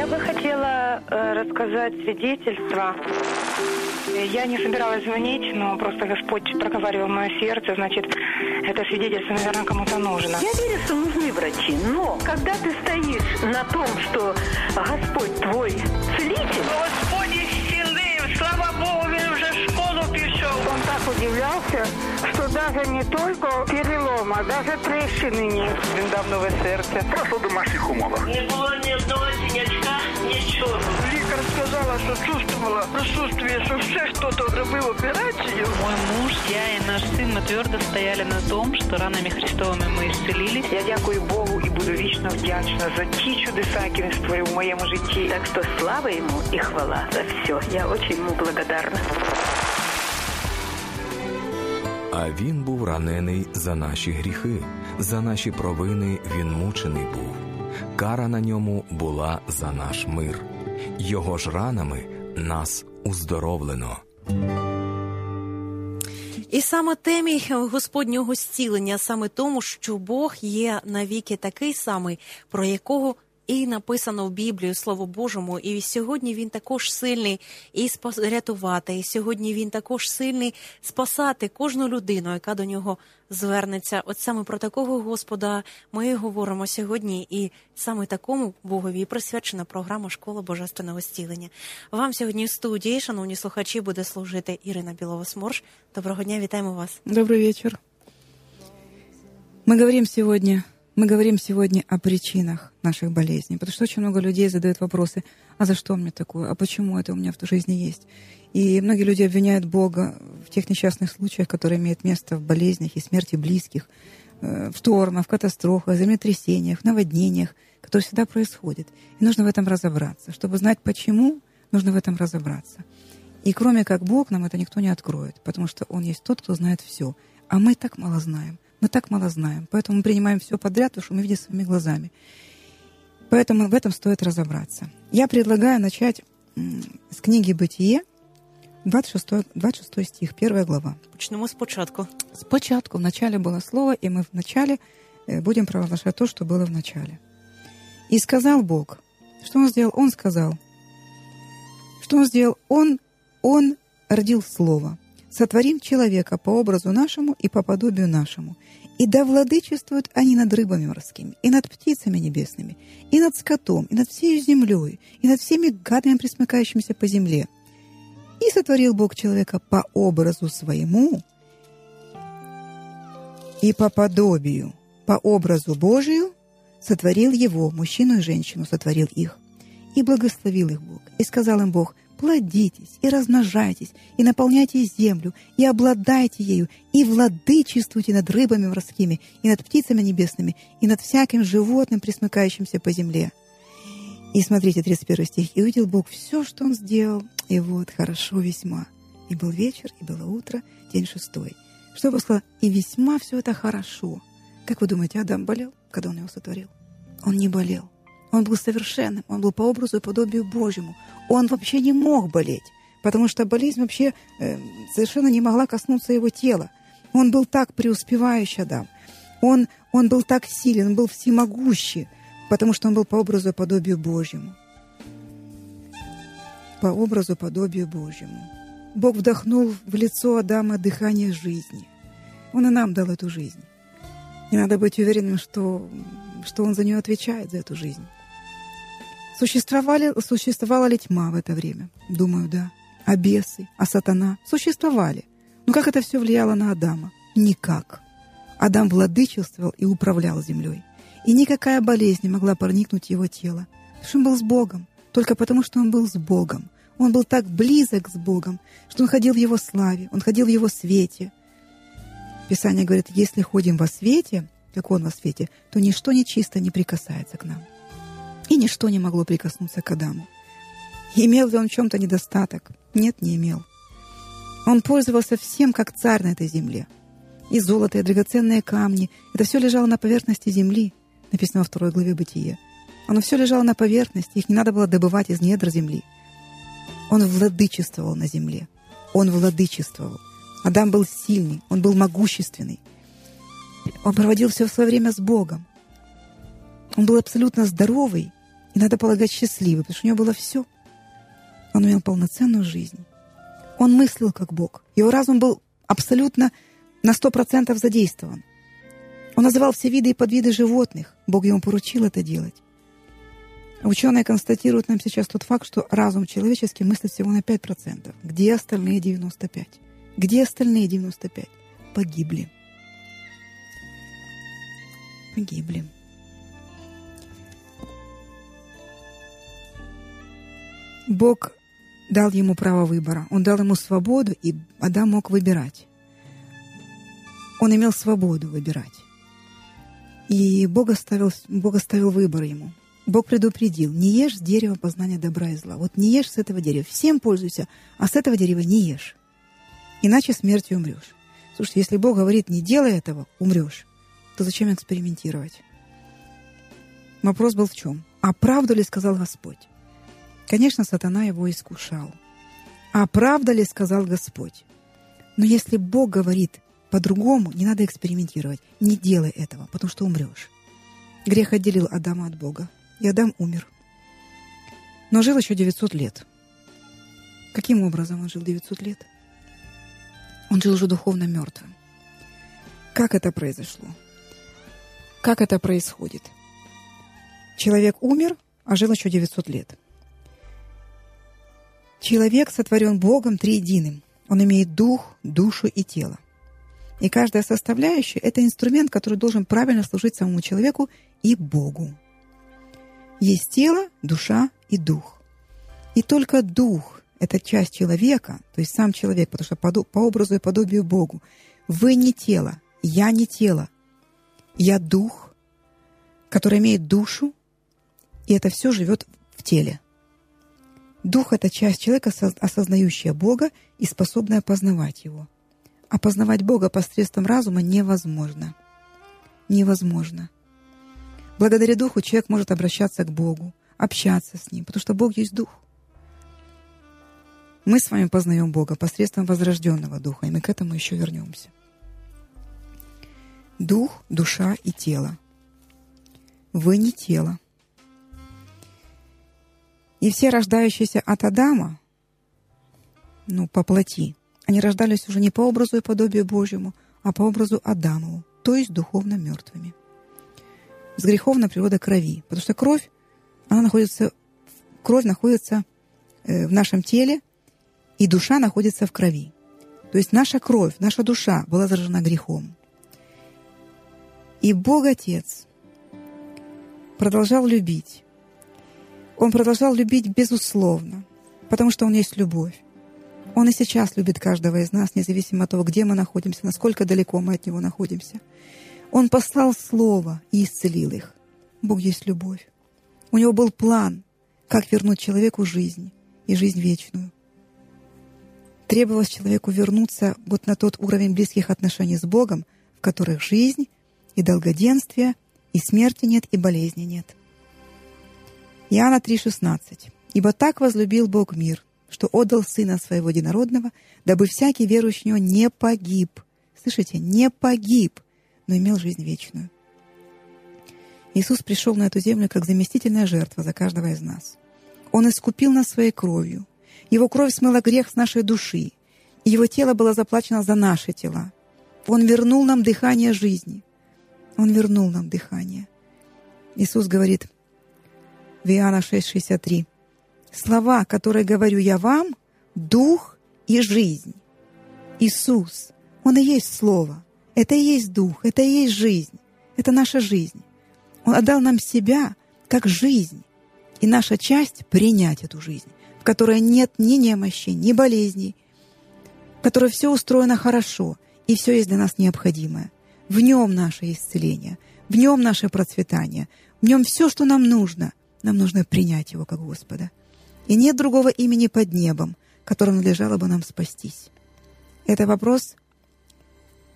Я бы хотела э, рассказать свидетельство. Я не собиралась звонить, но просто Господь проговаривал мое сердце, значит, это свидетельство, наверное, кому-то нужно. Я верю, что нужны врачи, но когда ты стоишь на том, что Господь твой целитель... Господи, удивлялся, что даже не только перелома, даже трещины нет. Він дав нове серце. Просто в домашніх умовах. Не було ні одного синячка, нічого. Лікар сказала, що чувствувала присутствие, що все хто-то робив операцію. Мой муж, я и наш сын, мы твердо стояли на том, что ранами Христовыми мы исцелились. Я дякую Богу і буду вічно вдячна за ті чудеса, які він створив в моєму житті. Так что слава ему и хвала за все. Я очень ему благодарна. А він був ранений за наші гріхи, за наші провини він мучений був. Кара на ньому була за наш мир. Його ж ранами нас уздоровлено. І саме темі Господнього зцілення, саме тому, що Бог є навіки такий самий, про якого і написано в Біблії, Слово Божому. І сьогодні він також сильний і рятувати. І сьогодні він також сильний спасати кожну людину, яка до нього звернеться. От саме про такого Господа ми і говоримо сьогодні, і саме такому Богові присвячена програма Школа Божественного зцілення. Вам сьогодні в студії, шановні слухачі, буде служити Ірина Білова-Сморш. Доброго дня, вітаємо вас. Добрый вечер. Мы говорим сегодня, мы говорим сегодня о причинах наших болезней, потому что очень много людей задают вопросы, а за что мне такое, а почему это у меня в жизни есть. И многие люди обвиняют Бога в тех несчастных случаях, которые имеют место в болезнях и смерти близких, э, в штормах, в катастрофах, землетрясениях, наводнениях, которые всегда происходят. И нужно в этом разобраться. Чтобы знать почему, нужно в этом разобраться. И кроме как Бог нам это никто не откроет, потому что Он есть тот, кто знает все. А мы так мало знаем. Мы так мало знаем. Поэтому мы принимаем все подряд, потому что мы видим своими глазами. Поэтому в этом стоит разобраться. Я предлагаю начать с книги «Бытие», 26, 26 стих, первая глава. Почнемо спочатку. Спочатку в начале было слово, и мы в начале э, будем провозглашать то, что было в начале. И сказал Бог, что Он сделал? Он сказал, что Он сделал? Он, Он родил Слово. Сотворим человека по образу нашему и по подобию нашему. И да владычествуют они над рыбами морскими, и над птицами небесными, и над скотом, и над всей землей, и над всеми гадами, присмыкающимися по земле. И сотворил Бог человека по образу своему и по подобию, по образу Божию сотворил его, мужчину и женщину сотворил их. И благословил их Бог. И сказал им Бог, плодитесь и размножайтесь, и наполняйте землю, и обладайте ею, и владычествуйте над рыбами морскими, и над птицами небесными, и над всяким животным, присмыкающимся по земле. И смотрите, 31 стих. «И увидел Бог все, что Он сделал, и вот хорошо весьма. И был вечер, и было утро, день шестой». Что Бог сказал? «И весьма все это хорошо». Как вы думаете, Адам болел, когда Он его сотворил? Он не болел. Он был совершенным, он был по образу и подобию Божьему. Он вообще не мог болеть, потому что болезнь вообще э, совершенно не могла коснуться его тела. Он был так преуспевающий Адам. Он, он был так силен, он был всемогущий, потому что он был по образу и подобию Божьему. По образу и подобию Божьему. Бог вдохнул в лицо Адама дыхание жизни. Он и нам дал эту жизнь. И надо быть уверенным, что, что он за нее отвечает, за эту жизнь. Существовали, существовала ли тьма в это время? Думаю, да. А бесы, а сатана существовали. Но как это все влияло на Адама? Никак. Адам владычествовал и управлял землей. И никакая болезнь не могла проникнуть его тело. Потому что он был с Богом. Только потому, что он был с Богом. Он был так близок с Богом, что он ходил в его славе, он ходил в его свете. Писание говорит, если ходим во свете, как он во свете, то ничто нечисто не прикасается к нам. И ничто не могло прикоснуться к Адаму. Имел ли он в чем-то недостаток? Нет, не имел. Он пользовался всем, как царь на этой земле. И золото, и драгоценные камни. Это все лежало на поверхности земли, написано во второй главе Бытия. Оно все лежало на поверхности, их не надо было добывать из недр земли. Он владычествовал на земле. Он владычествовал. Адам был сильный, он был могущественный. Он проводил все свое время с Богом. Он был абсолютно здоровый И надо полагать счастливый, потому что у него было все. Он имел полноценную жизнь. Он мыслил как Бог. Его разум был абсолютно на сто процентов задействован. Он называл все виды и подвиды животных. Бог ему поручил это делать. Ученые констатируют нам сейчас тот факт, что разум человеческий мыслит всего на 5%. Где остальные 95%? Где остальные 95%? Погибли. Погибли. Бог дал ему право выбора. Он дал ему свободу, и Адам мог выбирать. Он имел свободу выбирать. И Бог оставил, Бог оставил выбор ему. Бог предупредил, не ешь с дерева познания добра и зла. Вот не ешь с этого дерева. Всем пользуйся, а с этого дерева не ешь. Иначе смертью умрешь. Слушайте, если Бог говорит, не делай этого, умрешь, то зачем экспериментировать? Вопрос был в чем? А правду ли сказал Господь? Конечно, сатана его искушал. А правда ли сказал Господь? Но если Бог говорит по-другому, не надо экспериментировать. Не делай этого, потому что умрешь. Грех отделил Адама от Бога, и Адам умер. Но жил еще 900 лет. Каким образом он жил 900 лет? Он жил уже духовно мертвым. Как это произошло? Как это происходит? Человек умер, а жил еще 900 лет. Человек сотворен Богом триединым. Он имеет дух, душу и тело. И каждая составляющая — это инструмент, который должен правильно служить самому человеку и Богу. Есть тело, душа и дух. И только дух — это часть человека, то есть сам человек, потому что по, по образу и подобию Богу. Вы не тело, я не тело. Я дух, который имеет душу, и это все живет в теле. Дух — это часть человека, осознающая Бога и способная познавать Его. А познавать Бога посредством разума невозможно. Невозможно. Благодаря Духу человек может обращаться к Богу, общаться с Ним, потому что Бог есть Дух. Мы с вами познаем Бога посредством возрожденного Духа, и мы к этому еще вернемся. Дух, душа и тело. Вы не тело. И все рождающиеся от Адама, ну, по плоти, они рождались уже не по образу и подобию Божьему, а по образу Адамову, то есть духовно мертвыми. С греховной природа крови, потому что кровь, она находится, кровь находится э, в нашем теле, и душа находится в крови. То есть наша кровь, наша душа была заражена грехом. И Бог Отец продолжал любить он продолжал любить безусловно, потому что Он есть любовь. Он и сейчас любит каждого из нас, независимо от того, где мы находимся, насколько далеко мы от Него находимся. Он послал Слово и исцелил их. Бог есть любовь. У Него был план, как вернуть человеку жизнь и жизнь вечную. Требовалось человеку вернуться вот на тот уровень близких отношений с Богом, в которых жизнь и долгоденствие, и смерти нет, и болезни нет. Иоанна 3,16. «Ибо так возлюбил Бог мир, что отдал Сына Своего Единородного, дабы всякий верующий в Него не погиб». Слышите? Не погиб, но имел жизнь вечную. Иисус пришел на эту землю как заместительная жертва за каждого из нас. Он искупил нас своей кровью. Его кровь смыла грех с нашей души. Его тело было заплачено за наши тела. Он вернул нам дыхание жизни. Он вернул нам дыхание. Иисус говорит, в Иоанна 6,63. Слова, которые говорю я вам, дух и жизнь. Иисус, Он и есть Слово. Это и есть дух, это и есть жизнь. Это наша жизнь. Он отдал нам себя как жизнь. И наша часть — принять эту жизнь, в которой нет ни немощи, ни болезней, в которой все устроено хорошо, и все есть для нас необходимое. В нем наше исцеление, в нем наше процветание, в нем все, что нам нужно, нам нужно принять Его как Господа. И нет другого имени под небом, которым надлежало бы нам спастись. Это вопрос,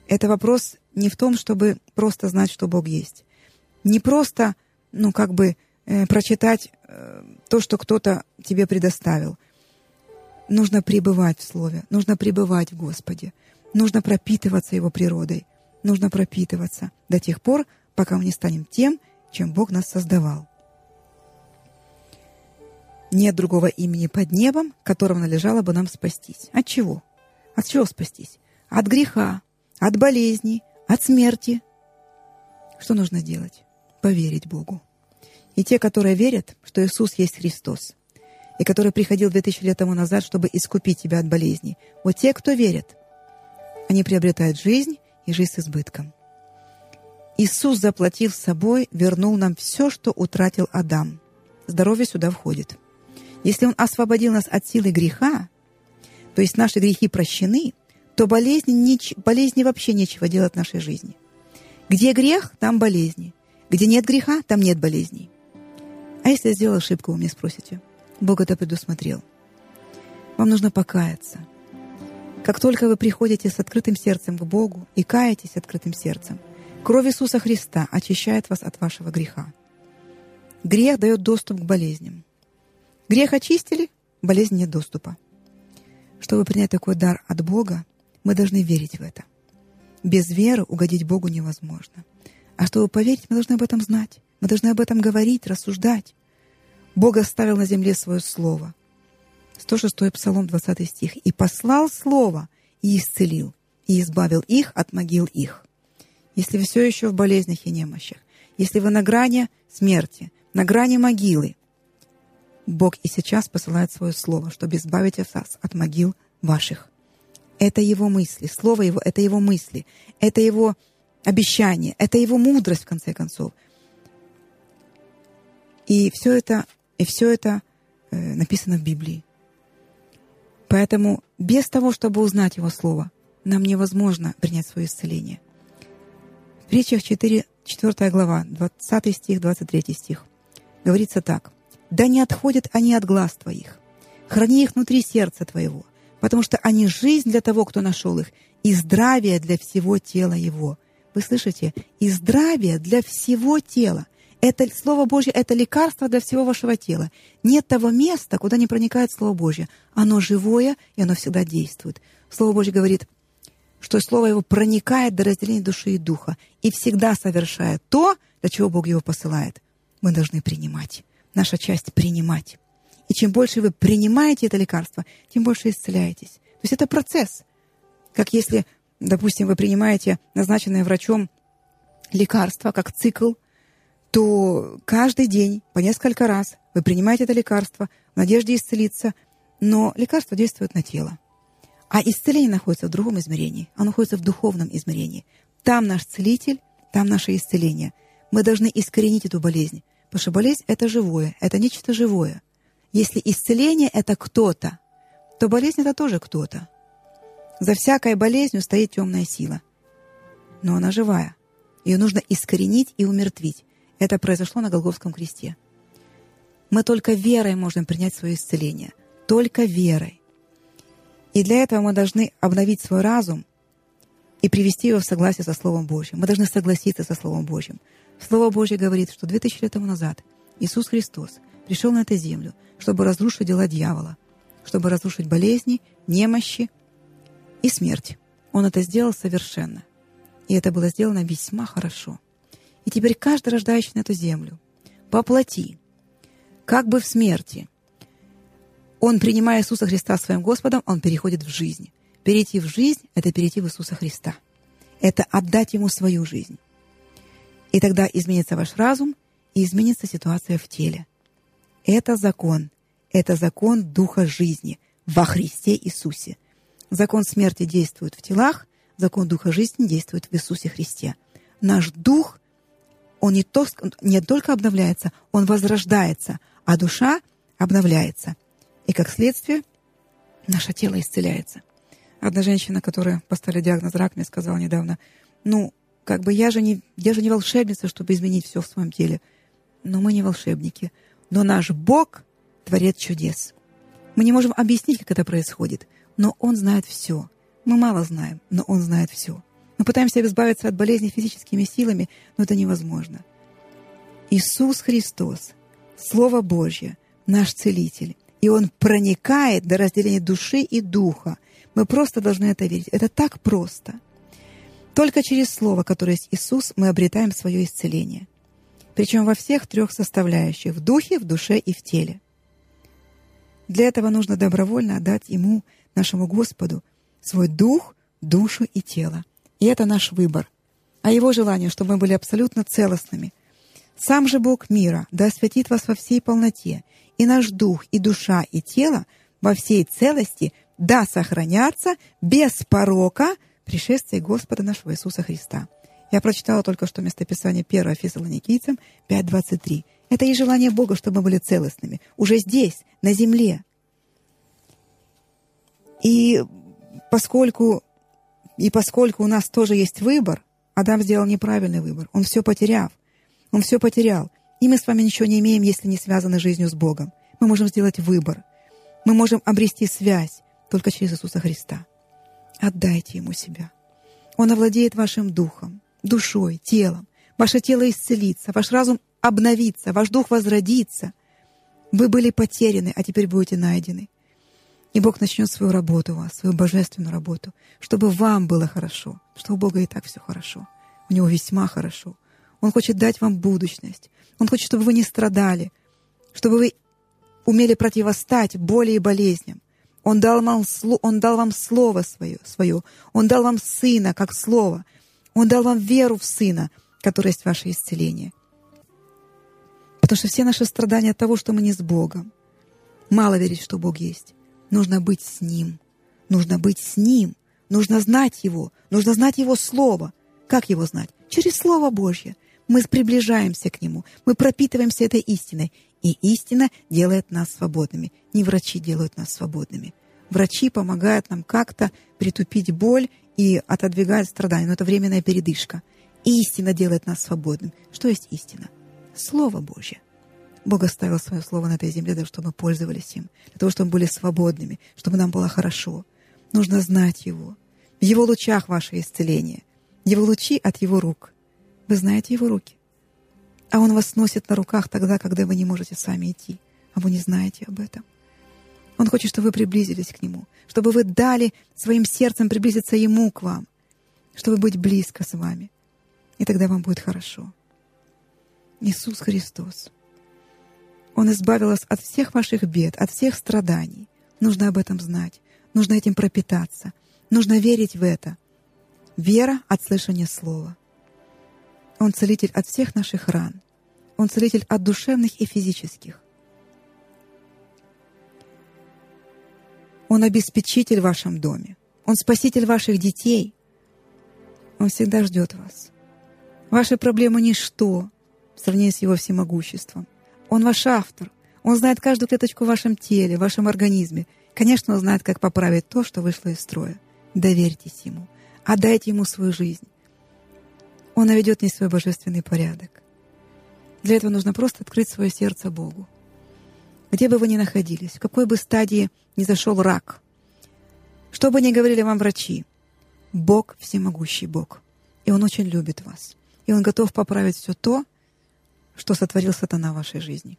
это вопрос не в том, чтобы просто знать, что Бог есть. Не просто, ну, как бы э, прочитать э, то, что кто-то тебе предоставил. Нужно пребывать в Слове, нужно пребывать в Господе, нужно пропитываться Его природой, нужно пропитываться до тех пор, пока мы не станем тем, чем Бог нас создавал. Нет другого имени под небом, которым належало бы нам спастись. От чего? От чего спастись? От греха, от болезней, от смерти. Что нужно делать? Поверить Богу. И те, которые верят, что Иисус есть Христос, и который приходил 2000 лет тому назад, чтобы искупить тебя от болезней, вот те, кто верят, они приобретают жизнь и жизнь с избытком. Иисус, заплатив собой, вернул нам все, что утратил Адам. Здоровье сюда входит. Если Он освободил нас от силы греха, то есть наши грехи прощены, то болезни, нич, болезни вообще нечего делать в нашей жизни. Где грех, там болезни. Где нет греха, там нет болезней. А если я сделал ошибку, вы мне спросите? Бог это предусмотрел. Вам нужно покаяться. Как только вы приходите с открытым сердцем к Богу и каетесь открытым сердцем, кровь Иисуса Христа очищает вас от вашего греха. Грех дает доступ к болезням. Грех очистили, болезни нет доступа. Чтобы принять такой дар от Бога, мы должны верить в это. Без веры угодить Богу невозможно. А чтобы поверить, мы должны об этом знать. Мы должны об этом говорить, рассуждать. Бог оставил на земле свое слово. 106 Псалом, 20 стих. «И послал слово, и исцелил, и избавил их от могил их». Если вы все еще в болезнях и немощах, если вы на грани смерти, на грани могилы, Бог и сейчас посылает свое слово, чтобы избавить вас от могил ваших. Это Его мысли, Слово Его — это Его мысли, это Его обещание, это Его мудрость, в конце концов. И все это, и все это э, написано в Библии. Поэтому без того, чтобы узнать Его Слово, нам невозможно принять свое исцеление. В притчах 4, 4 глава, 20 стих, 23 стих. Говорится так. «Да не отходят они от глаз твоих. Храни их внутри сердца твоего, потому что они жизнь для того, кто нашел их, и здравие для всего тела его». Вы слышите? И здравие для всего тела. Это Слово Божье — это лекарство для всего вашего тела. Нет того места, куда не проникает Слово Божье. Оно живое, и оно всегда действует. Слово Божье говорит, что Слово Его проникает до разделения души и духа и всегда совершает то, для чего Бог его посылает. Мы должны принимать. Наша часть — принимать. И чем больше вы принимаете это лекарство, тем больше исцеляетесь. То есть это процесс. Как если, допустим, вы принимаете назначенное врачом лекарство, как цикл — то каждый день, по несколько раз, вы принимаете это лекарство в надежде исцелиться, но лекарство действует на тело. А исцеление находится в другом измерении. Оно находится в духовном измерении. Там наш целитель, там наше исцеление. Мы должны искоренить эту болезнь. Потому что болезнь — это живое, это нечто живое. Если исцеление — это кто-то, то болезнь — это тоже кто-то. За всякой болезнью стоит темная сила. Но она живая. Ее нужно искоренить и умертвить. Это произошло на Голговском кресте. Мы только верой можем принять свое исцеление. Только верой. И для этого мы должны обновить свой разум и привести его в согласие со Словом Божьим. Мы должны согласиться со Словом Божьим. Слово Божье говорит, что 2000 лет тому назад Иисус Христос пришел на эту землю, чтобы разрушить дела дьявола, чтобы разрушить болезни, немощи и смерть. Он это сделал совершенно. И это было сделано весьма хорошо. И теперь каждый рождающий на эту землю, поплоти, как бы в смерти, он, принимая Иисуса Христа своим Господом, он переходит в жизнь. Перейти в жизнь — это перейти в Иисуса Христа. Это отдать Ему свою жизнь. И тогда изменится ваш разум, и изменится ситуация в теле. Это закон. Это закон Духа жизни во Христе Иисусе. Закон смерти действует в телах, закон Духа жизни действует в Иисусе Христе. Наш Дух он не, то, не только обновляется, он возрождается, а душа обновляется. И как следствие наше тело исцеляется. Одна женщина, которая поставила диагноз рак, мне сказала недавно, ну, как бы я же не, я же не волшебница, чтобы изменить все в своем теле. Но мы не волшебники. Но наш Бог — творец чудес. Мы не можем объяснить, как это происходит, но Он знает все. Мы мало знаем, но Он знает все. Мы пытаемся избавиться от болезни физическими силами, но это невозможно. Иисус Христос, Слово Божье, наш Целитель, и Он проникает до разделения души и духа. Мы просто должны это верить. Это так просто. Только через Слово, которое есть Иисус, мы обретаем свое исцеление. Причем во всех трех составляющих — в духе, в душе и в теле. Для этого нужно добровольно отдать Ему, нашему Господу, свой дух, душу и тело. И это наш выбор. А Его желание, чтобы мы были абсолютно целостными. Сам же Бог мира да осветит вас во всей полноте, и наш дух, и душа, и тело во всей целости да сохранятся без порока пришествия Господа нашего Иисуса Христа. Я прочитала только что местописание 1 Фессалоникийцам 5.23. Это и желание Бога, чтобы мы были целостными. Уже здесь, на земле. И поскольку, и поскольку у нас тоже есть выбор, Адам сделал неправильный выбор. Он все потеряв. Он все потерял. И мы с вами ничего не имеем, если не связаны жизнью с Богом. Мы можем сделать выбор. Мы можем обрести связь только через Иисуса Христа. Отдайте Ему себя. Он овладеет вашим духом, душой, телом. Ваше тело исцелится, ваш разум обновится, ваш дух возродится. Вы были потеряны, а теперь будете найдены. И Бог начнет свою работу у вас, свою божественную работу, чтобы вам было хорошо, что у Бога и так все хорошо. У Него весьма хорошо. Он хочет дать вам будущность. Он хочет, чтобы вы не страдали, чтобы вы умели противостать боли и болезням. Он дал вам, он дал вам слово свое, свое. Он дал вам сына, как слово. Он дал вам веру в сына, который есть ваше исцеление. Потому что все наши страдания от того, что мы не с Богом. Мало верить, что Бог есть. Нужно быть с Ним. Нужно быть с Ним. Нужно знать Его. Нужно знать Его Слово. Как Его знать? Через Слово Божье. Мы приближаемся к Нему. Мы пропитываемся этой истиной. И истина делает нас свободными. Не врачи делают нас свободными. Врачи помогают нам как-то притупить боль и отодвигать страдания. Но это временная передышка. истина делает нас свободными. Что есть истина? Слово Божье. Бог оставил свое слово на этой земле, для того, чтобы мы пользовались им, для того, чтобы мы были свободными, чтобы нам было хорошо. Нужно знать Его. В Его лучах ваше исцеление. Его лучи от Его рук. Вы знаете Его руки а Он вас носит на руках тогда, когда вы не можете сами идти, а вы не знаете об этом. Он хочет, чтобы вы приблизились к Нему, чтобы вы дали своим сердцем приблизиться Ему к вам, чтобы быть близко с вами. И тогда вам будет хорошо. Иисус Христос. Он избавил вас от всех ваших бед, от всех страданий. Нужно об этом знать. Нужно этим пропитаться. Нужно верить в это. Вера от слышания слова. Он целитель от всех наших ран. Он целитель от душевных и физических. Он обеспечитель в вашем доме. Он спаситель ваших детей. Он всегда ждет вас. Ваши проблемы — ничто в сравнении с Его всемогуществом. Он ваш автор. Он знает каждую клеточку в вашем теле, в вашем организме. Конечно, он знает, как поправить то, что вышло из строя. Доверьтесь Ему. Отдайте Ему свою жизнь. Он наведет не свой божественный порядок. Для этого нужно просто открыть свое сердце Богу. Где бы вы ни находились, в какой бы стадии ни зашел рак, что бы ни говорили вам врачи, Бог всемогущий Бог. И Он очень любит вас. И Он готов поправить все то, что сотворил сатана в вашей жизни.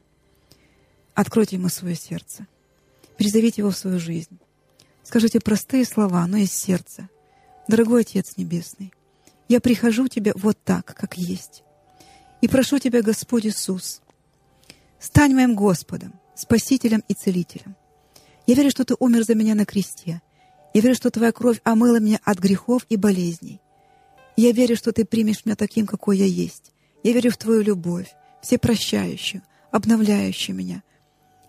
Откройте ему свое сердце. Призовите его в свою жизнь. Скажите простые слова, но из сердца. Дорогой Отец Небесный, я прихожу Тебе вот так, как есть. И прошу Тебя, Господь Иисус, стань моим Господом, Спасителем и Целителем. Я верю, что Ты умер за меня на кресте. Я верю, что Твоя кровь омыла меня от грехов и болезней. Я верю, что Ты примешь меня таким, какой я есть. Я верю в Твою любовь, всепрощающую, обновляющую меня.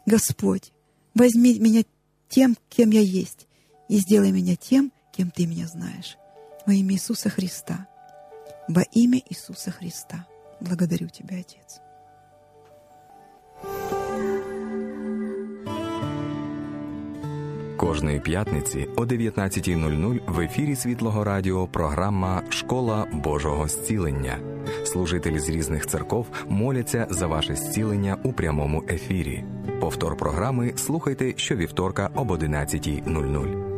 Господь, возьми меня тем, кем я есть, и сделай меня тем, кем Ты меня знаешь. Во имя Иисуса Христа. Во имя Иисуса Христа. Благодарю Тебя, Отец. Кожної п'ятниці о 19.00 в ефірі Світлого Радіо програма Школа Божого зцілення. Служителі з різних церков моляться за ваше зцілення у прямому ефірі. Повтор програми слухайте щовівторка об 11.00.